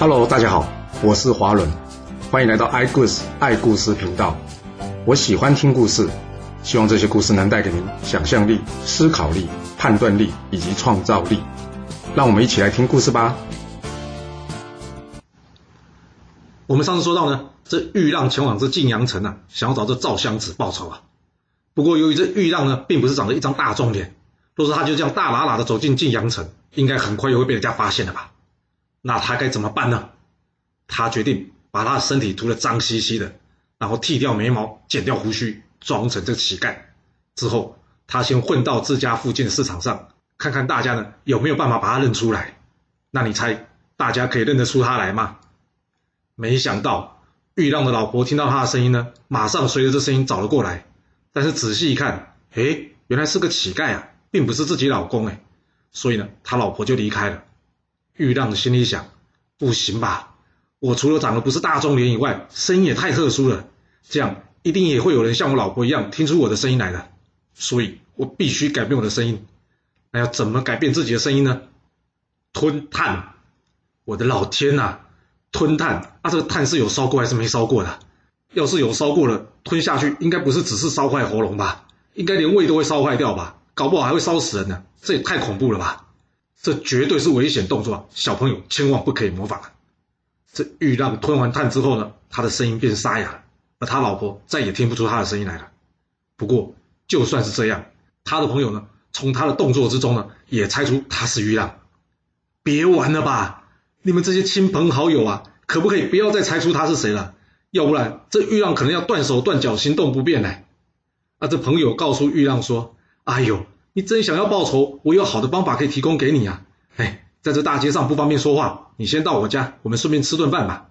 Hello，大家好，我是华伦，欢迎来到爱故事爱故事频道。我喜欢听故事，希望这些故事能带给您想象力、思考力、判断力以及创造力。让我们一起来听故事吧。我们上次说到呢，这玉浪前往这晋阳城啊，想要找这赵襄子报仇啊。不过由于这玉浪呢，并不是长着一张大众脸，若是他就这样大喇喇的走进晋阳城，应该很快又会被人家发现了吧？那他该怎么办呢？他决定把他的身体涂得脏兮兮的，然后剃掉眉毛，剪掉胡须，装成这个乞丐。之后，他先混到自家附近的市场上，看看大家呢有没有办法把他认出来。那你猜，大家可以认得出他来吗？没想到，玉浪的老婆听到他的声音呢，马上随着这声音找了过来。但是仔细一看，哎，原来是个乞丐啊，并不是自己老公哎。所以呢，他老婆就离开了。玉浪心里想：不行吧，我除了长得不是大众脸以外，声音也太特殊了，这样一定也会有人像我老婆一样听出我的声音来的。所以我必须改变我的声音。那要怎么改变自己的声音呢？吞炭！我的老天呐！吞炭啊，这个炭是有烧过还是没烧过的？要是有烧过了，吞下去应该不是只是烧坏喉咙吧？应该连胃都会烧坏掉吧？搞不好还会烧死人呢！这也太恐怖了吧！这绝对是危险动作，小朋友千万不可以模仿。这玉浪吞完炭之后呢，他的声音变沙哑了，而他老婆再也听不出他的声音来了。不过就算是这样，他的朋友呢，从他的动作之中呢，也猜出他是玉浪。别玩了吧，你们这些亲朋好友啊，可不可以不要再猜出他是谁了？要不然这玉浪可能要断手断脚，行动不便呢。啊，这朋友告诉玉浪说：“哎呦。”你真想要报仇，我有好的方法可以提供给你啊！哎，在这大街上不方便说话，你先到我家，我们顺便吃顿饭吧。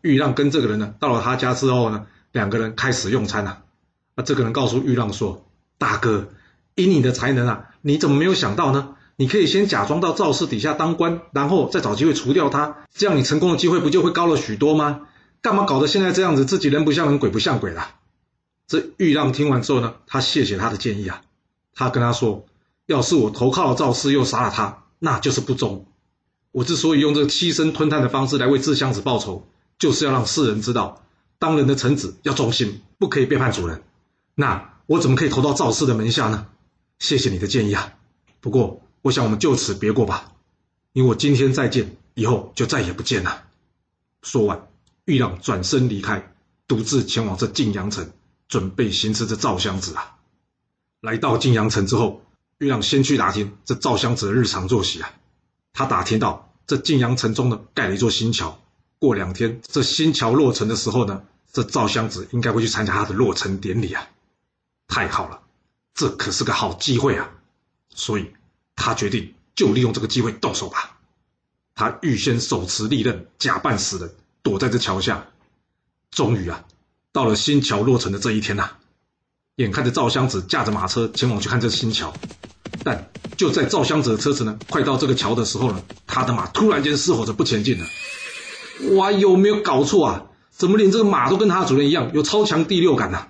玉浪跟这个人呢，到了他家之后呢，两个人开始用餐了。那这个人告诉玉浪说：“大哥，以你的才能啊，你怎么没有想到呢？你可以先假装到赵氏底下当官，然后再找机会除掉他，这样你成功的机会不就会高了许多吗？干嘛搞得现在这样子，自己人不像人，鬼不像鬼了？”这玉浪听完之后呢，他谢谢他的建议啊。他跟他说：“要是我投靠了赵氏，又杀了他，那就是不忠。我之所以用这个栖身吞炭的方式来为智襄子报仇，就是要让世人知道，当人的臣子要忠心，不可以背叛主人。那我怎么可以投到赵氏的门下呢？谢谢你的建议啊！不过，我想我们就此别过吧。因为我今天再见，以后就再也不见了。”说完，玉浪转身离开，独自前往这晋阳城，准备行刺这赵襄子啊。来到晋阳城之后，玉浪先去打听这赵襄子的日常作息啊。他打听到这晋阳城中呢盖了一座新桥，过两天这新桥落成的时候呢，这赵襄子应该会去参加他的落成典礼啊。太好了，这可是个好机会啊！所以他决定就利用这个机会动手吧。他预先手持利刃，假扮死人，躲在这桥下。终于啊，到了新桥落成的这一天呐。眼看着赵襄子驾着马车前往去看这新桥，但就在赵襄子的车子呢快到这个桥的时候呢，他的马突然间失火着不前进了。哇，有没有搞错啊？怎么连这个马都跟他的主人一样有超强第六感呢？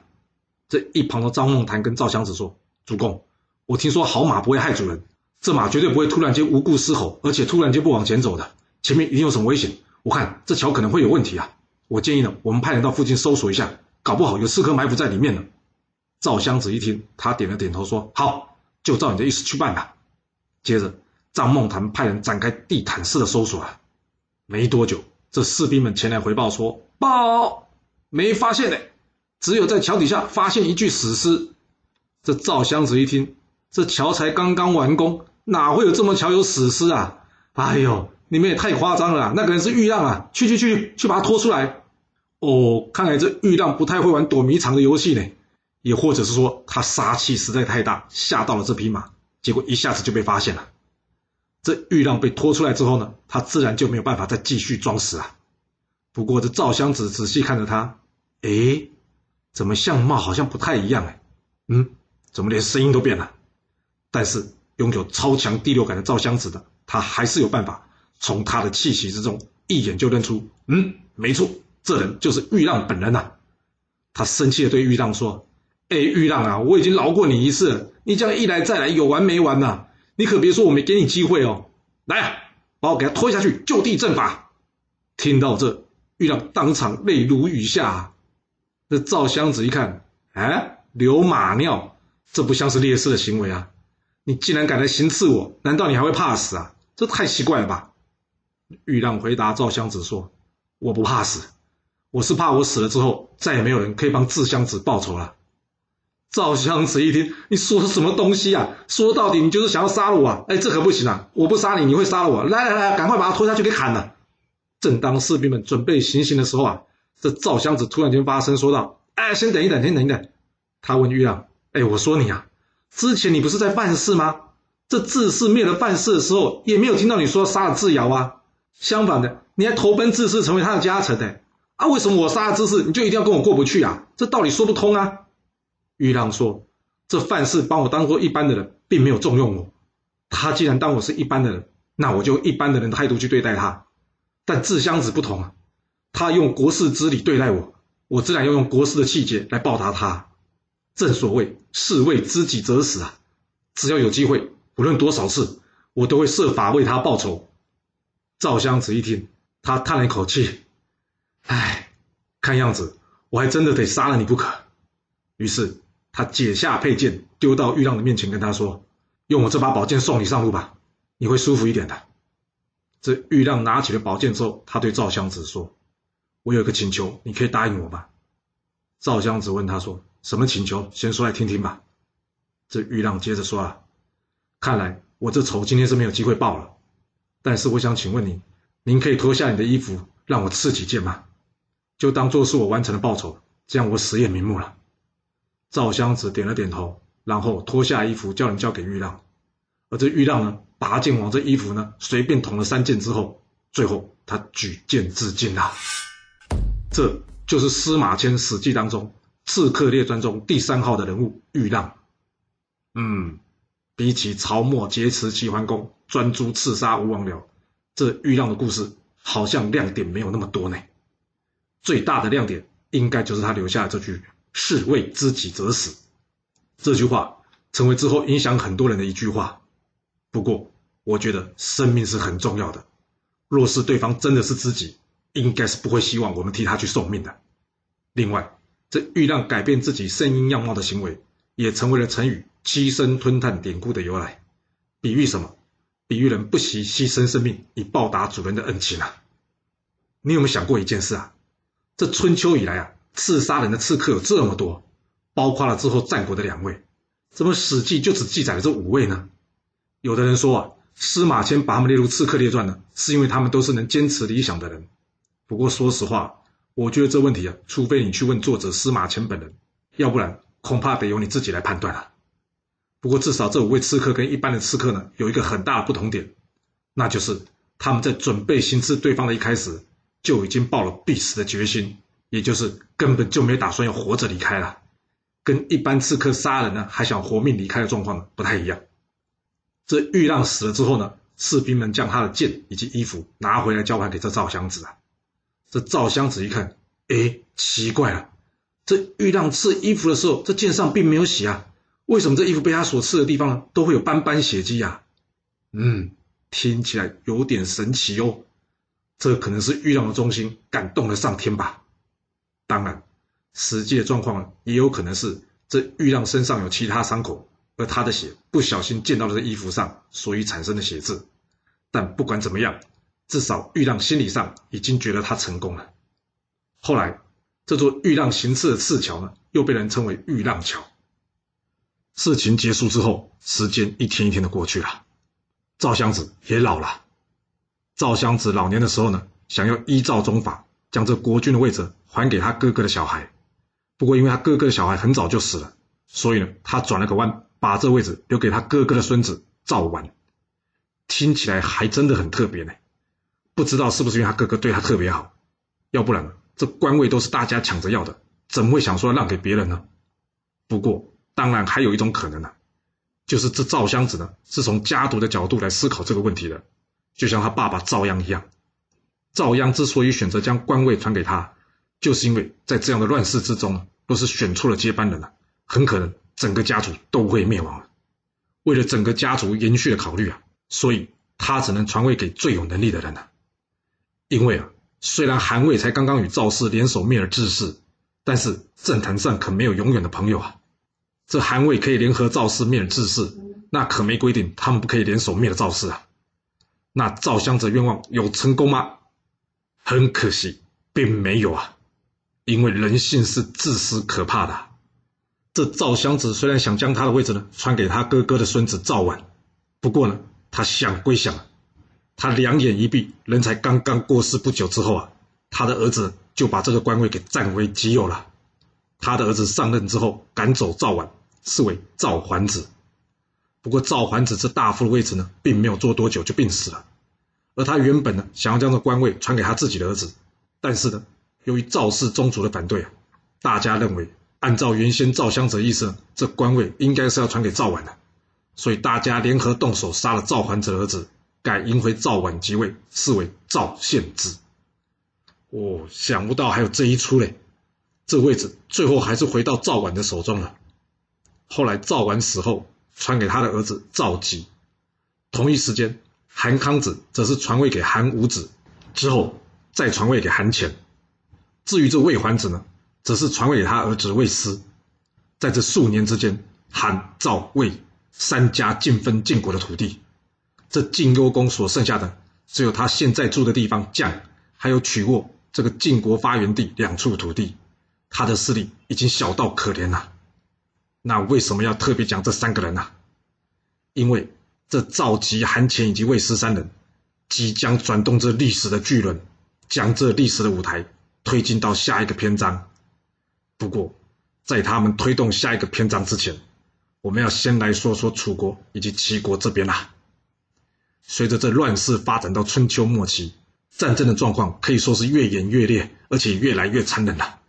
这一旁的张梦谈跟赵襄子说：“主公，我听说好马不会害主人，这马绝对不会突然间无故失吼，而且突然间不往前走的，前面一定有什么危险。我看这桥可能会有问题啊！我建议呢，我们派人到附近搜索一下，搞不好有刺客埋伏在里面呢。”赵襄子一听，他点了点头，说：“好，就照你的意思去办吧。”接着，张梦谈派人展开地毯式的搜索啊。没多久，这士兵们前来回报说：“报，没发现呢，只有在桥底下发现一具死尸。”这赵襄子一听，这桥才刚刚完工，哪会有这么巧有死尸啊？哎呦，你们也太夸张了！那个人是玉浪啊，去去去，去把他拖出来。哦，看来这玉浪不太会玩躲迷藏的游戏呢。也或者是说，他杀气实在太大，吓到了这匹马，结果一下子就被发现了。这玉浪被拖出来之后呢，他自然就没有办法再继续装死啊。不过这赵襄子仔细看着他，哎，怎么相貌好像不太一样哎？嗯，怎么连声音都变了？但是拥有超强第六感的赵襄子的，他还是有办法从他的气息之中一眼就认出，嗯，没错，这人就是玉浪本人呐。他生气的对玉浪说。哎，玉浪啊，我已经饶过你一次了，你这样一来再来，有完没完呐？你可别说我没给你机会哦！来啊，把我给他拖下去，就地正法！听到这，玉浪当场泪如雨下。这赵襄子一看，哎，流马尿，这不像是烈士的行为啊！你竟然敢来行刺我，难道你还会怕死啊？这太奇怪了吧！玉浪回答赵襄子说：“我不怕死，我是怕我死了之后，再也没有人可以帮智襄子报仇了。”赵襄子一听，你说的什么东西啊？说到底，你就是想要杀了我啊！哎，这可不行啊！我不杀你，你会杀了我！来来来，赶快把他拖下去给砍了！正当士兵们准备行刑的时候啊，这赵襄子突然间发声说道：“哎，先等一等，先等一等。”他问玉浪：“哎，我说你啊，之前你不是在犯事吗？这智氏灭了办事的时候，也没有听到你说杀了智瑶啊。相反的，你还投奔智氏成为他的家臣呢。啊，为什么我杀了智氏，你就一定要跟我过不去啊？这道理说不通啊！”玉郎说：“这范氏把我当做一般的人，并没有重用我。他既然当我是一般的人，那我就一般的人态度去对待他。但智襄子不同啊，他用国事之礼对待我，我自然要用国事的气节来报答他。正所谓士为知己者死啊！只要有机会，无论多少次，我都会设法为他报仇。”赵襄子一听，他叹了一口气：“唉，看样子我还真的得杀了你不可。”于是。他解下佩剑，丢到玉浪的面前，跟他说：“用我这把宝剑送你上路吧，你会舒服一点的。”这玉浪拿起了宝剑之后，他对赵襄子说：“我有个请求，你可以答应我吗？”赵襄子问他说：“什么请求？先说来听听吧。”这玉浪接着说：“啊，看来我这仇今天是没有机会报了，但是我想请问你，您可以脱下你的衣服，让我刺几剑吗？就当做是我完成了报仇，这样我死也瞑目了。”赵襄子点了点头，然后脱下衣服，叫人交给玉浪。而这玉浪呢，拔剑往这衣服呢随便捅了三剑之后，最后他举剑自尽了。这就是司马迁《史记》当中《刺客列传》中第三号的人物玉浪。嗯，比起曹沫劫持齐桓公、专诸刺杀吴王僚，这玉浪的故事好像亮点没有那么多呢。最大的亮点应该就是他留下这句。士为知己者死，这句话成为之后影响很多人的一句话。不过，我觉得生命是很重要的。若是对方真的是知己，应该是不会希望我们替他去送命的。另外，这欲让改变自己声音样貌的行为，也成为了成语“牺牲吞炭”典故的由来。比喻什么？比喻人不惜牺牲生命以报答主人的恩情啊！你有没有想过一件事啊？这春秋以来啊。刺杀人的刺客有这么多，包括了之后战国的两位，怎么《史记》就只记载了这五位呢？有的人说啊，司马迁把他们列入刺客列传呢，是因为他们都是能坚持理想的人。不过说实话，我觉得这问题啊，除非你去问作者司马迁本人，要不然恐怕得由你自己来判断了。不过至少这五位刺客跟一般的刺客呢，有一个很大的不同点，那就是他们在准备行刺对方的一开始，就已经抱了必死的决心。也就是根本就没打算要活着离开了，跟一般刺客杀人呢还想活命离开的状况呢不太一样。这玉浪死了之后呢，士兵们将他的剑以及衣服拿回来交还给这赵襄子啊。这赵襄子一看，哎，奇怪了，这玉浪刺衣服的时候，这剑上并没有血啊，为什么这衣服被他所刺的地方呢都会有斑斑血迹呀？嗯，听起来有点神奇哦。这可能是玉浪的忠心感动了上天吧。当然，实际的状况也有可能是这玉浪身上有其他伤口，而他的血不小心溅到了这衣服上，所以产生的血渍。但不管怎么样，至少玉浪心理上已经觉得他成功了。后来，这座玉浪行刺的刺桥呢，又被人称为玉浪桥。事情结束之后，时间一天一天的过去了，赵襄子也老了。赵襄子老年的时候呢，想要依照宗法。将这国君的位置还给他哥哥的小孩，不过因为他哥哥的小孩很早就死了，所以呢，他转了个弯，把这位置留给他哥哥的孙子赵完。听起来还真的很特别呢，不知道是不是因为他哥哥对他特别好，要不然这官位都是大家抢着要的，怎么会想说让给别人呢？不过当然还有一种可能呢，就是这赵襄子呢是从家族的角度来思考这个问题的，就像他爸爸赵鞅一样。赵鞅之所以选择将官位传给他，就是因为在这样的乱世之中，若是选错了接班人了，很可能整个家族都会灭亡。为了整个家族延续的考虑啊，所以他只能传位给最有能力的人了。因为啊，虽然韩魏才刚刚与赵氏联手灭了智氏，但是政坛上可没有永远的朋友啊。这韩魏可以联合赵氏灭了智氏，那可没规定他们不可以联手灭了赵氏啊。那赵襄子愿望有成功吗？很可惜，并没有啊。因为人性是自私可怕的。这赵襄子虽然想将他的位置呢传给他哥哥的孙子赵绾，不过呢，他想归想，他两眼一闭，人才刚刚过世不久之后啊，他的儿子就把这个官位给占为己有了。他的儿子上任之后，赶走赵绾，是为赵桓子。不过赵桓子这大夫的位置呢，并没有坐多久就病死了。而他原本呢，想要将这官位传给他自己的儿子，但是呢。由于赵氏宗族的反对啊，大家认为按照原先赵襄子的意思，这官位应该是要传给赵婉的，所以大家联合动手杀了赵桓子的儿子，改迎回赵婉即位，视为赵献之。哦，想不到还有这一出嘞！这位置最后还是回到赵婉的手中了。后来赵婉死后，传给他的儿子赵吉。同一时间，韩康子则是传位给韩武子，之后再传位给韩虔。至于这魏桓子呢，则是传位给他儿子魏斯。在这数年之间，韩、赵、魏三家尽分晋国的土地。这晋幽公所剩下的，只有他现在住的地方绛，还有曲沃这个晋国发源地两处土地。他的势力已经小到可怜了。那为什么要特别讲这三个人呢？因为这赵吉、韩前以及魏斯三人，即将转动这历史的巨轮，将这历史的舞台。推进到下一个篇章。不过，在他们推动下一个篇章之前，我们要先来说说楚国以及齐国这边啦。随着这乱世发展到春秋末期，战争的状况可以说是越演越烈，而且越来越残忍了。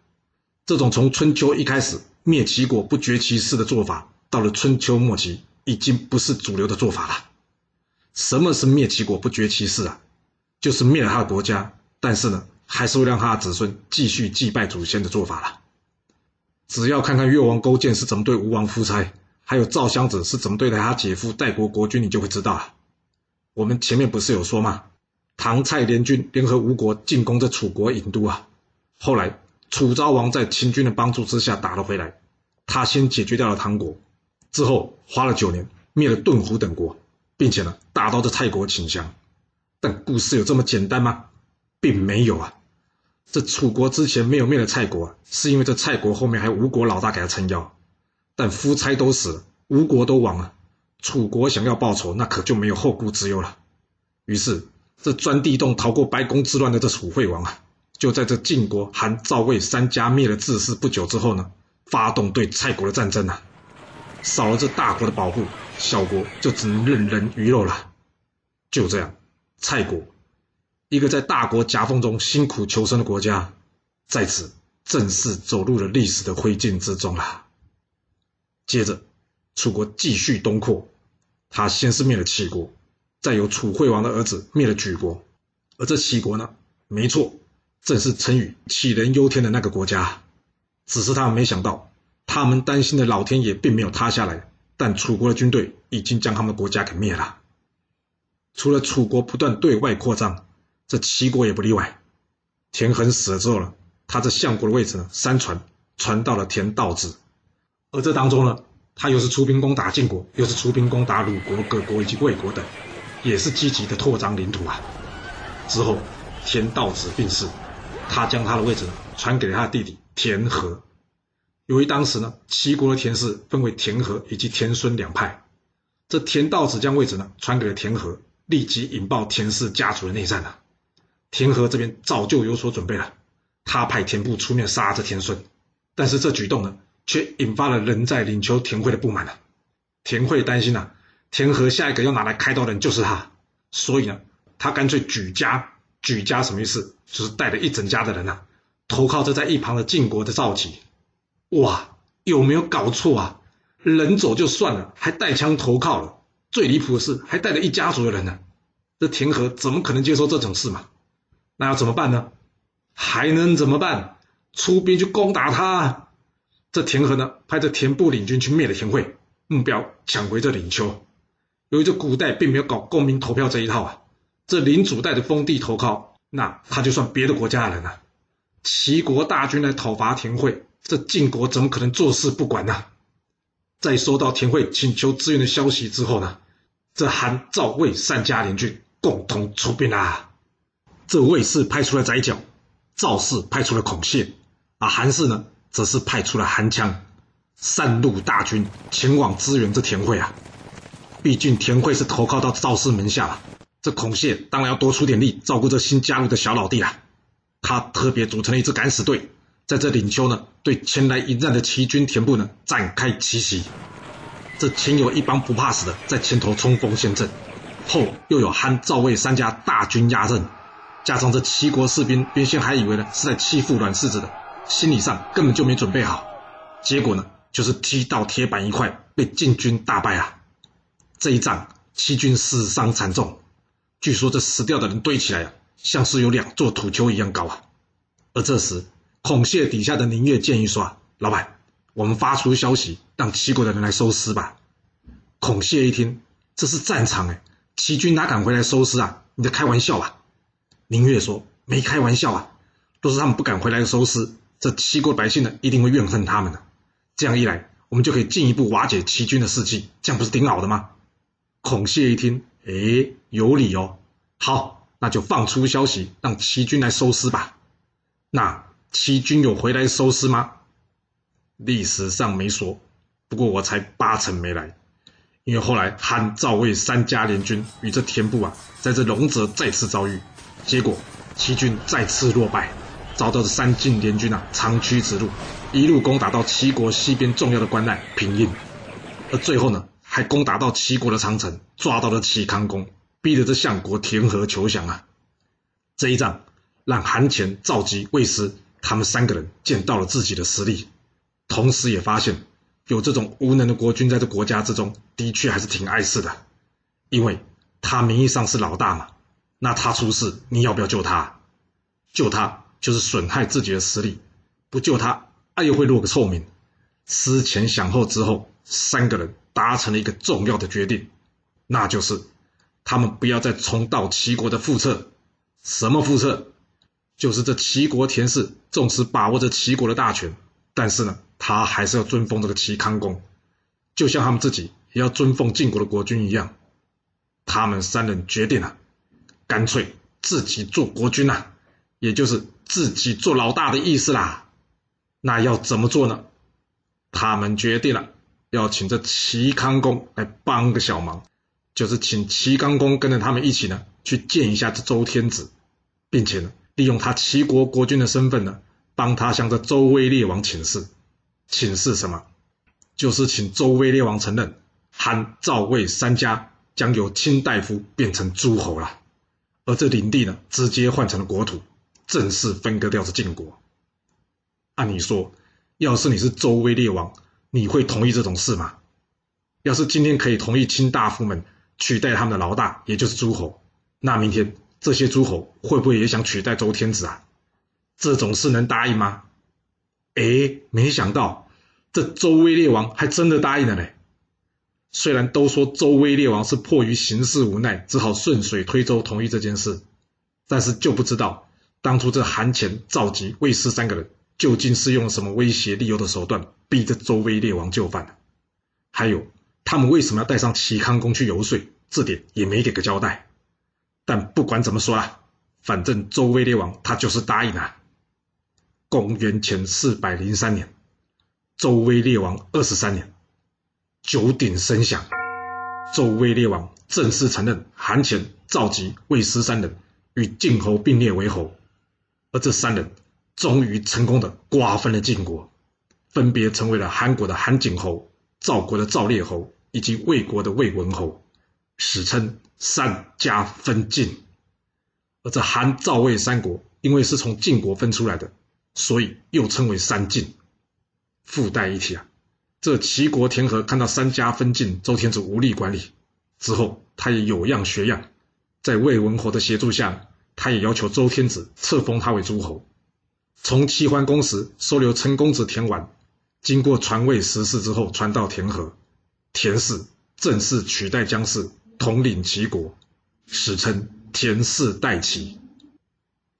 这种从春秋一开始灭齐国不绝其事的做法，到了春秋末期已经不是主流的做法了。什么是灭齐国不绝其氏啊？就是灭了他的国家，但是呢？还是会让他的子孙继续祭拜祖先的做法了。只要看看越王勾践是怎么对吴王夫差，还有赵襄子是怎么对待他姐夫代国国君，你就会知道了。我们前面不是有说吗？唐蔡联军联合吴国进攻这楚国郢都啊，后来楚昭王在秦军的帮助之下打了回来，他先解决掉了唐国，之后花了九年灭了顿胡等国，并且呢打到这蔡国倾降。但故事有这么简单吗？并没有啊，这楚国之前没有灭了蔡国，是因为这蔡国后面还有吴国老大给他撑腰。但夫差都死了，吴国都亡了，楚国想要报仇，那可就没有后顾之忧了。于是，这钻地洞逃过白宫之乱的这楚惠王啊，就在这晋国、韩、赵、魏三家灭了智氏不久之后呢，发动对蔡国的战争啊。少了这大国的保护，小国就只能任人鱼肉了。就这样，蔡国。一个在大国夹缝中辛苦求生的国家，在此正式走入了历史的灰烬之中了。接着，楚国继续东扩，他先是灭了齐国，再由楚惠王的儿子灭了莒国。而这齐国呢，没错，正是成语“杞人忧天”的那个国家。只是他没想到，他们担心的老天爷并没有塌下来，但楚国的军队已经将他们的国家给灭了。除了楚国不断对外扩张。这齐国也不例外，田横死了之后呢，他这相国的位置呢，三传传到了田道子，而这当中呢，他又是出兵攻打晋国，又是出兵攻打鲁国、各国以及魏国等，也是积极的拓张领土啊。之后田道子病逝，他将他的位置传给了他的弟弟田和。由于当时呢，齐国的田氏分为田和以及田孙两派，这田道子将位置呢传给了田和，立即引爆田氏家族的内战啊。田和这边早就有所准备了，他派田部出面杀这田孙，但是这举动呢，却引发了人在领丘田惠的不满了。田惠担心呐，田和下一个要拿来开刀的人就是他，所以呢，他干脆举家，举家什么意思？就是带着一整家的人呐，投靠这在一旁的晋国的赵吉。哇，有没有搞错啊？人走就算了，还带枪投靠了，最离谱的是还带着一家族的人呢。这田和怎么可能接受这种事嘛？那要怎么办呢？还能怎么办？出兵去攻打他。这田和呢，派这田部领军去灭了田惠，目标抢回这领丘。由于这古代并没有搞公民投票这一套啊，这领主带着封地投靠，那他就算别的国家的人了，齐国大军来讨伐田惠，这晋国怎么可能坐视不管呢？在收到田惠请求支援的消息之后呢，这韩、赵、魏三家联军共同出兵啦。这魏氏派出了宰角，赵氏派出了孔谢，啊韩氏呢，则是派出了韩羌，三路大军前往支援这田惠啊。毕竟田惠是投靠到赵氏门下了，这孔谢当然要多出点力照顾这新加入的小老弟啦。他特别组成了一支敢死队。在这领丘呢，对前来迎战的齐军田部呢展开奇袭。这前有一帮不怕死的在前头冲锋陷阵，后又有韩赵魏三家大军压阵，加上这齐国士兵原先还以为呢是在欺负阮氏子的，心理上根本就没准备好，结果呢就是踢到铁板一块，被晋军大败啊！这一仗齐军死伤惨重，据说这死掉的人堆起来啊，像是有两座土丘一样高啊！而这时。孔谢底下的宁越建议说：“老板，我们发出消息，让齐国的人来收尸吧。”孔谢一听，这是战场哎，齐军哪敢回来收尸啊？你在开玩笑吧？宁越说：“没开玩笑啊，都是他们不敢回来收尸，这齐国百姓呢一定会怨恨他们的。这样一来，我们就可以进一步瓦解齐军的士气，这样不是挺好的吗？”孔谢一听，哎，有理哦。好，那就放出消息，让齐军来收尸吧。那。齐军有回来收尸吗？历史上没说，不过我才八成没来，因为后来汉赵魏三家联军与这田部啊，在这龙泽再次遭遇，结果齐军再次落败，遭到这三晋联军啊长驱直入，一路攻打到齐国西边重要的关隘平阴，而最后呢，还攻打到齐国的长城，抓到了齐康公，逼得这相国田和求降啊。这一仗让韩虔、赵姬、魏师。他们三个人见到了自己的实力，同时也发现有这种无能的国君在这国家之中，的确还是挺碍事的。因为他名义上是老大嘛，那他出事，你要不要救他？救他就是损害自己的实力，不救他，啊又会落个臭名。思前想后之后，三个人达成了一个重要的决定，那就是他们不要再重蹈齐国的覆辙。什么覆辙？就是这齐国田氏，纵使把握着齐国的大权，但是呢，他还是要尊奉这个齐康公，就像他们自己也要尊奉晋国的国君一样。他们三人决定了，干脆自己做国君呐，也就是自己做老大的意思啦。那要怎么做呢？他们决定了，要请这齐康公来帮个小忙，就是请齐康公跟着他们一起呢，去见一下这周天子，并且呢。利用他齐国国君的身份呢，帮他向这周威烈王请示。请示什么？就是请周威烈王承认韩、赵、魏三家将由卿大夫变成诸侯了，而这领地呢，直接换成了国土，正式分割掉这晋国。按理说，要是你是周威烈王，你会同意这种事吗？要是今天可以同意卿大夫们取代他们的老大，也就是诸侯，那明天。这些诸侯会不会也想取代周天子啊？这种事能答应吗？哎，没想到这周威烈王还真的答应了嘞。虽然都说周威烈王是迫于形势无奈，只好顺水推舟同意这件事，但是就不知道当初这韩虔、赵姬、魏师三个人究竟是用什么威胁利诱的手段，逼着周威烈王就范还有，他们为什么要带上齐康公去游说？这点也没给个交代。但不管怎么说啊，反正周威烈王他就是答应了。公元前四百零三年，周威烈王二十三年，九鼎声响，周威烈王正式承认韩虔、赵姬、魏师三人与晋侯并列为侯，而这三人终于成功的瓜分了晋国，分别成为了韩国的韩景侯、赵国的赵烈侯以及魏国的魏文侯。史称三家分晋，而这韩赵魏三国因为是从晋国分出来的，所以又称为三晋。附带一提啊，这齐国田和看到三家分晋，周天子无力管理之后，他也有样学样，在魏文侯的协助下，他也要求周天子册封他为诸侯。从齐桓公时收留陈公子田完，经过传位实事之后，传到田和，田氏正式取代姜氏。统领齐国，史称田氏代齐。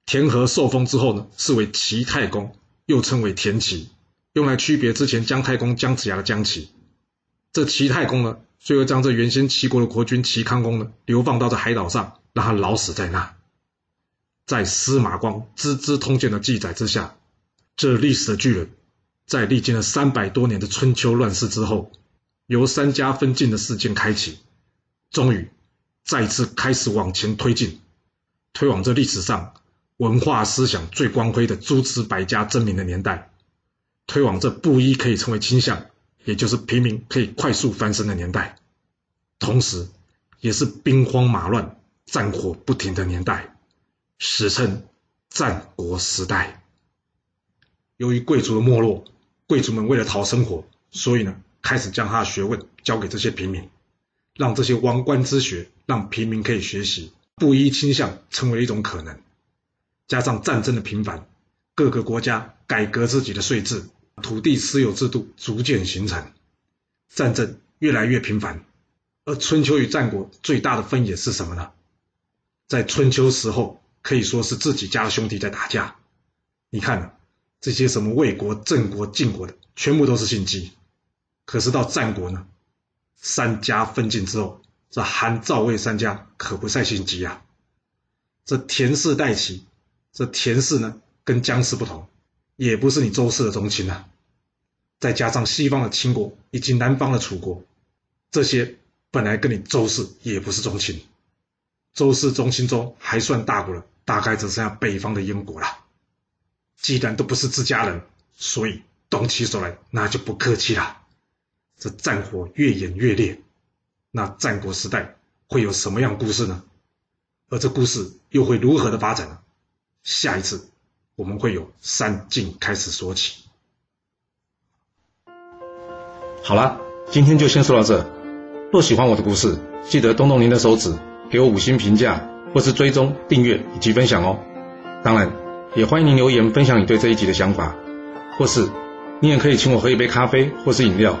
田和受封之后呢，是为齐太公，又称为田齐，用来区别之前姜太公姜子牙的姜齐。这齐太公呢，最后将这原先齐国的国君齐康公呢，流放到这海岛上，让他老死在那。在司马光《资治通鉴》的记载之下，这历史的巨人，在历经了三百多年的春秋乱世之后，由三家分晋的事件开启，终于再次开始往前推进，推往这历史上文化思想最光辉的诸子百家争鸣的年代，推往这布衣可以成为倾向，也就是平民可以快速翻身的年代，同时，也是兵荒马乱、战火不停的年代。史称战国时代。由于贵族的没落，贵族们为了讨生活，所以呢，开始将他的学问交给这些平民，让这些王冠之学让平民可以学习，布衣倾向成为一种可能。加上战争的频繁，各个国家改革自己的税制，土地私有制度逐渐形成，战争越来越频繁。而春秋与战国最大的分野是什么呢？在春秋时候。可以说是自己家的兄弟在打架。你看，这些什么魏国、郑国、晋国的，全部都是姓姬。可是到战国呢，三家分晋之后，这韩、赵、魏三家可不再心急啊。这田氏代齐，这田氏呢跟姜氏不同，也不是你周氏的宗亲啊。再加上西方的秦国以及南方的楚国，这些本来跟你周氏也不是宗亲。周氏宗亲中还算大国了。大概只剩下北方的燕国了。既然都不是自家人，所以动起手来那就不客气了。这战火越演越烈，那战国时代会有什么样故事呢？而这故事又会如何的发展呢？下一次我们会有三晋开始说起。好了，今天就先说到这。若喜欢我的故事，记得动动您的手指，给我五星评价。或是追踪、订阅以及分享哦。当然，也欢迎您留言分享你对这一集的想法，或是你也可以请我喝一杯咖啡或是饮料，